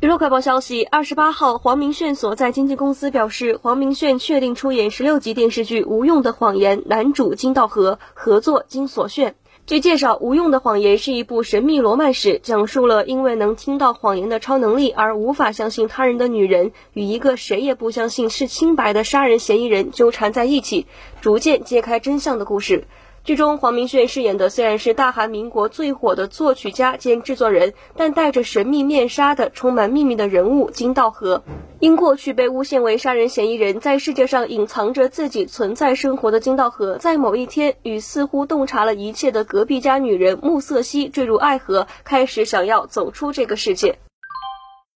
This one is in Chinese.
娱乐快报消息，二十八号，黄明炫所在经纪公司表示，黄明炫确定出演十六集电视剧《无用的谎言》，男主金道和，合作金所炫。据介绍，《无用的谎言》是一部神秘罗曼史，讲述了因为能听到谎言的超能力而无法相信他人的女人，与一个谁也不相信是清白的杀人嫌疑人纠缠在一起，逐渐揭开真相的故事。剧中黄明炫饰演的虽然是大韩民国最火的作曲家兼制作人，但戴着神秘面纱的充满秘密的人物金道和，因过去被诬陷为杀人嫌疑人，在世界上隐藏着自己存在生活的金道和，在某一天与似乎洞察了一切的隔壁家女人穆瑟西坠入爱河，开始想要走出这个世界。